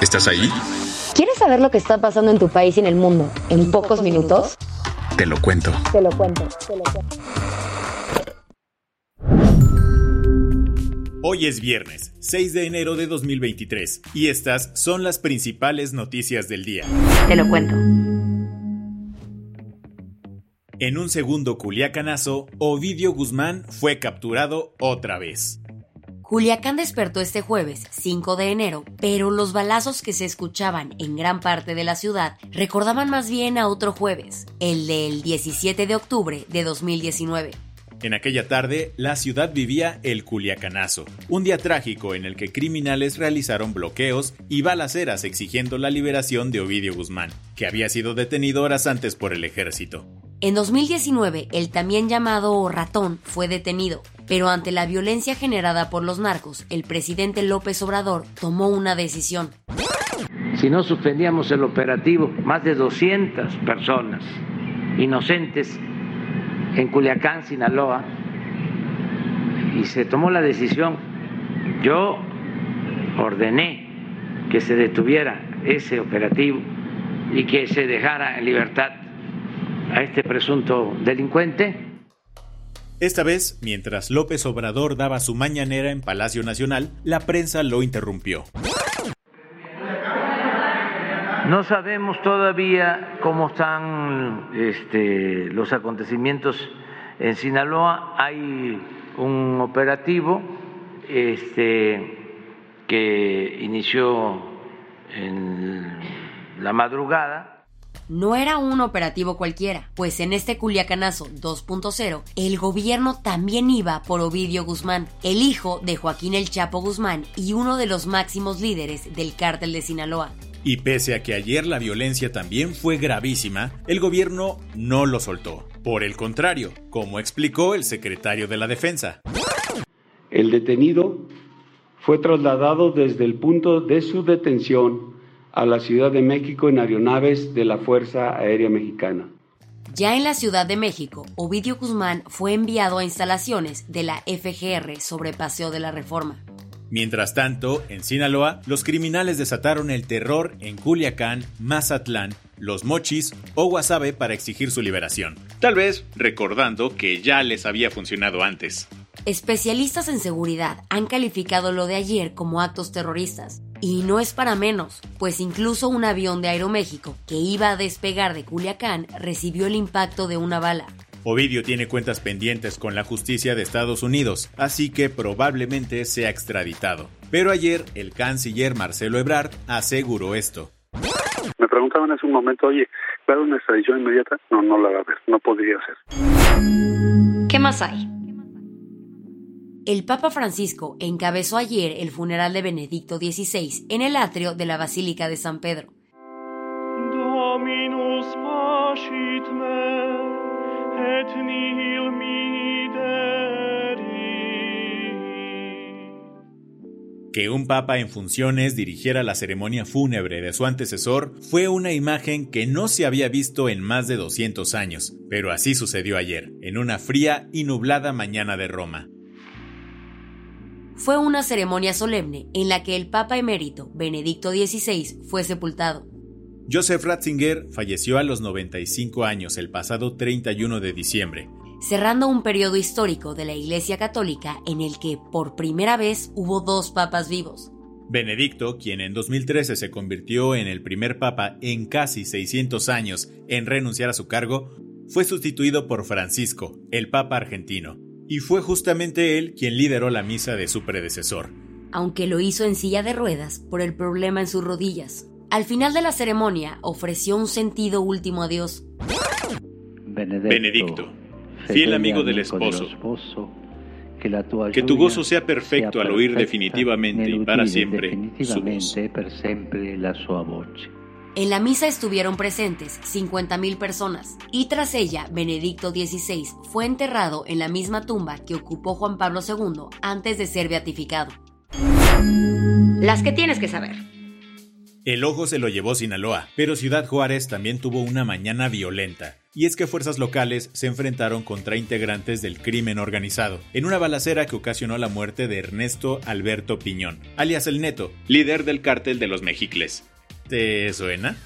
¿Estás ahí? ¿Quieres saber lo que está pasando en tu país y en el mundo en pocos minutos? Te lo cuento. Te lo cuento, te lo cuento. Hoy es viernes, 6 de enero de 2023, y estas son las principales noticias del día. Te lo cuento. En un segundo culiacanazo, Ovidio Guzmán fue capturado otra vez. Culiacán despertó este jueves, 5 de enero, pero los balazos que se escuchaban en gran parte de la ciudad recordaban más bien a otro jueves, el del 17 de octubre de 2019. En aquella tarde, la ciudad vivía el Culiacanazo, un día trágico en el que criminales realizaron bloqueos y balaceras exigiendo la liberación de Ovidio Guzmán, que había sido detenido horas antes por el ejército. En 2019, el también llamado ratón fue detenido, pero ante la violencia generada por los narcos, el presidente López Obrador tomó una decisión. Si no suspendíamos el operativo, más de 200 personas inocentes en Culiacán, Sinaloa, y se tomó la decisión, yo ordené que se detuviera ese operativo y que se dejara en libertad a este presunto delincuente. Esta vez, mientras López Obrador daba su mañanera en Palacio Nacional, la prensa lo interrumpió. No sabemos todavía cómo están este, los acontecimientos en Sinaloa. Hay un operativo este, que inició en la madrugada. No era un operativo cualquiera, pues en este Culiacanazo 2.0, el gobierno también iba por Ovidio Guzmán, el hijo de Joaquín El Chapo Guzmán y uno de los máximos líderes del cártel de Sinaloa. Y pese a que ayer la violencia también fue gravísima, el gobierno no lo soltó. Por el contrario, como explicó el secretario de la Defensa. El detenido fue trasladado desde el punto de su detención a la Ciudad de México en aeronaves de la Fuerza Aérea Mexicana. Ya en la Ciudad de México, Ovidio Guzmán fue enviado a instalaciones de la FGR sobre Paseo de la Reforma. Mientras tanto, en Sinaloa, los criminales desataron el terror en Culiacán, Mazatlán, Los Mochis o Guasave para exigir su liberación. Tal vez recordando que ya les había funcionado antes. Especialistas en seguridad han calificado lo de ayer como actos terroristas. Y no es para menos, pues incluso un avión de Aeroméxico que iba a despegar de Culiacán recibió el impacto de una bala. Ovidio tiene cuentas pendientes con la justicia de Estados Unidos, así que probablemente sea extraditado. Pero ayer el canciller Marcelo Ebrard aseguró esto. Me preguntaban hace un momento, oye, ¿va a haber una extradición inmediata? No, no la va a haber, no podría ser. ¿Qué más hay? El Papa Francisco encabezó ayer el funeral de Benedicto XVI en el atrio de la Basílica de San Pedro. Que un papa en funciones dirigiera la ceremonia fúnebre de su antecesor fue una imagen que no se había visto en más de 200 años, pero así sucedió ayer, en una fría y nublada mañana de Roma. Fue una ceremonia solemne en la que el Papa emérito Benedicto XVI fue sepultado. Joseph Ratzinger falleció a los 95 años el pasado 31 de diciembre. cerrando un periodo histórico de la Iglesia Católica en el que por primera vez hubo dos papas vivos. Benedicto, quien en 2013 se convirtió en el primer papa en casi 600 años en renunciar a su cargo, fue sustituido por Francisco, el papa argentino, y fue justamente él quien lideró la misa de su predecesor. aunque lo hizo en silla de ruedas por el problema en sus rodillas. Al final de la ceremonia ofreció un sentido último adiós. Benedicto, fiel amigo del esposo, que tu gozo sea perfecto al oír definitivamente y para siempre su voz. En la misa estuvieron presentes 50.000 personas y tras ella, Benedicto XVI fue enterrado en la misma tumba que ocupó Juan Pablo II antes de ser beatificado. Las que tienes que saber. El ojo se lo llevó Sinaloa, pero Ciudad Juárez también tuvo una mañana violenta. Y es que fuerzas locales se enfrentaron contra integrantes del crimen organizado, en una balacera que ocasionó la muerte de Ernesto Alberto Piñón, alias el Neto, líder del cártel de los Mexicles. ¿Te suena?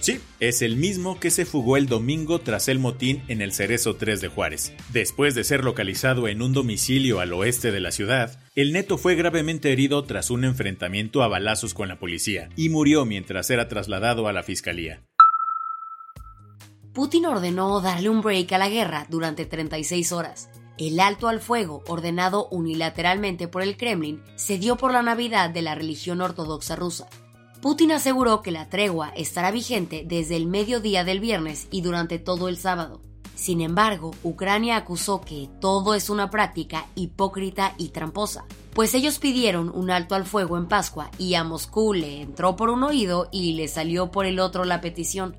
Sí, es el mismo que se fugó el domingo tras el motín en el Cerezo 3 de Juárez. Después de ser localizado en un domicilio al oeste de la ciudad, el neto fue gravemente herido tras un enfrentamiento a balazos con la policía y murió mientras era trasladado a la fiscalía. Putin ordenó darle un break a la guerra durante 36 horas. El alto al fuego, ordenado unilateralmente por el Kremlin, se dio por la Navidad de la religión ortodoxa rusa. Putin aseguró que la tregua estará vigente desde el mediodía del viernes y durante todo el sábado. Sin embargo, Ucrania acusó que todo es una práctica hipócrita y tramposa, pues ellos pidieron un alto al fuego en Pascua y a Moscú le entró por un oído y le salió por el otro la petición.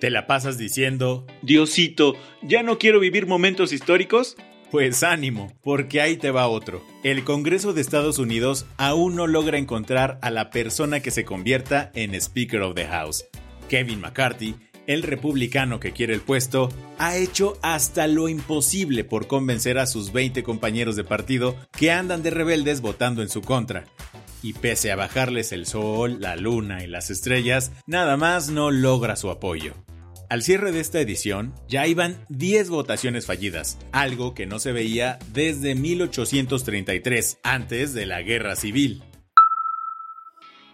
¿Te la pasas diciendo, Diosito, ya no quiero vivir momentos históricos? Pues ánimo, porque ahí te va otro. El Congreso de Estados Unidos aún no logra encontrar a la persona que se convierta en Speaker of the House. Kevin McCarthy, el republicano que quiere el puesto, ha hecho hasta lo imposible por convencer a sus 20 compañeros de partido que andan de rebeldes votando en su contra. Y pese a bajarles el sol, la luna y las estrellas, nada más no logra su apoyo. Al cierre de esta edición ya iban 10 votaciones fallidas, algo que no se veía desde 1833, antes de la Guerra Civil.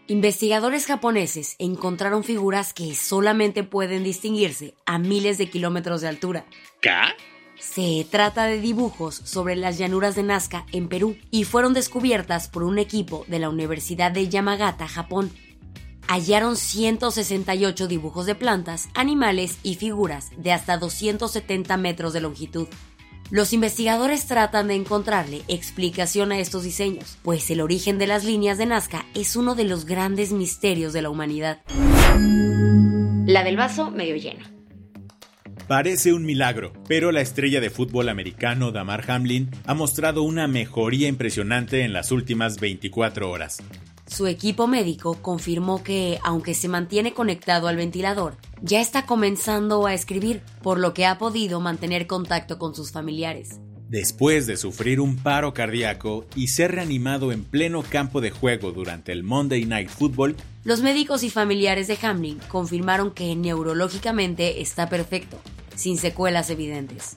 Investigadores japoneses encontraron figuras que solamente pueden distinguirse a miles de kilómetros de altura. ¿Qué? Se trata de dibujos sobre las llanuras de Nazca en Perú y fueron descubiertas por un equipo de la Universidad de Yamagata, Japón hallaron 168 dibujos de plantas, animales y figuras de hasta 270 metros de longitud. Los investigadores tratan de encontrarle explicación a estos diseños, pues el origen de las líneas de Nazca es uno de los grandes misterios de la humanidad. La del vaso medio lleno. Parece un milagro, pero la estrella de fútbol americano Damar Hamlin ha mostrado una mejoría impresionante en las últimas 24 horas. Su equipo médico confirmó que, aunque se mantiene conectado al ventilador, ya está comenzando a escribir, por lo que ha podido mantener contacto con sus familiares. Después de sufrir un paro cardíaco y ser reanimado en pleno campo de juego durante el Monday Night Football, los médicos y familiares de Hamlin confirmaron que neurológicamente está perfecto, sin secuelas evidentes.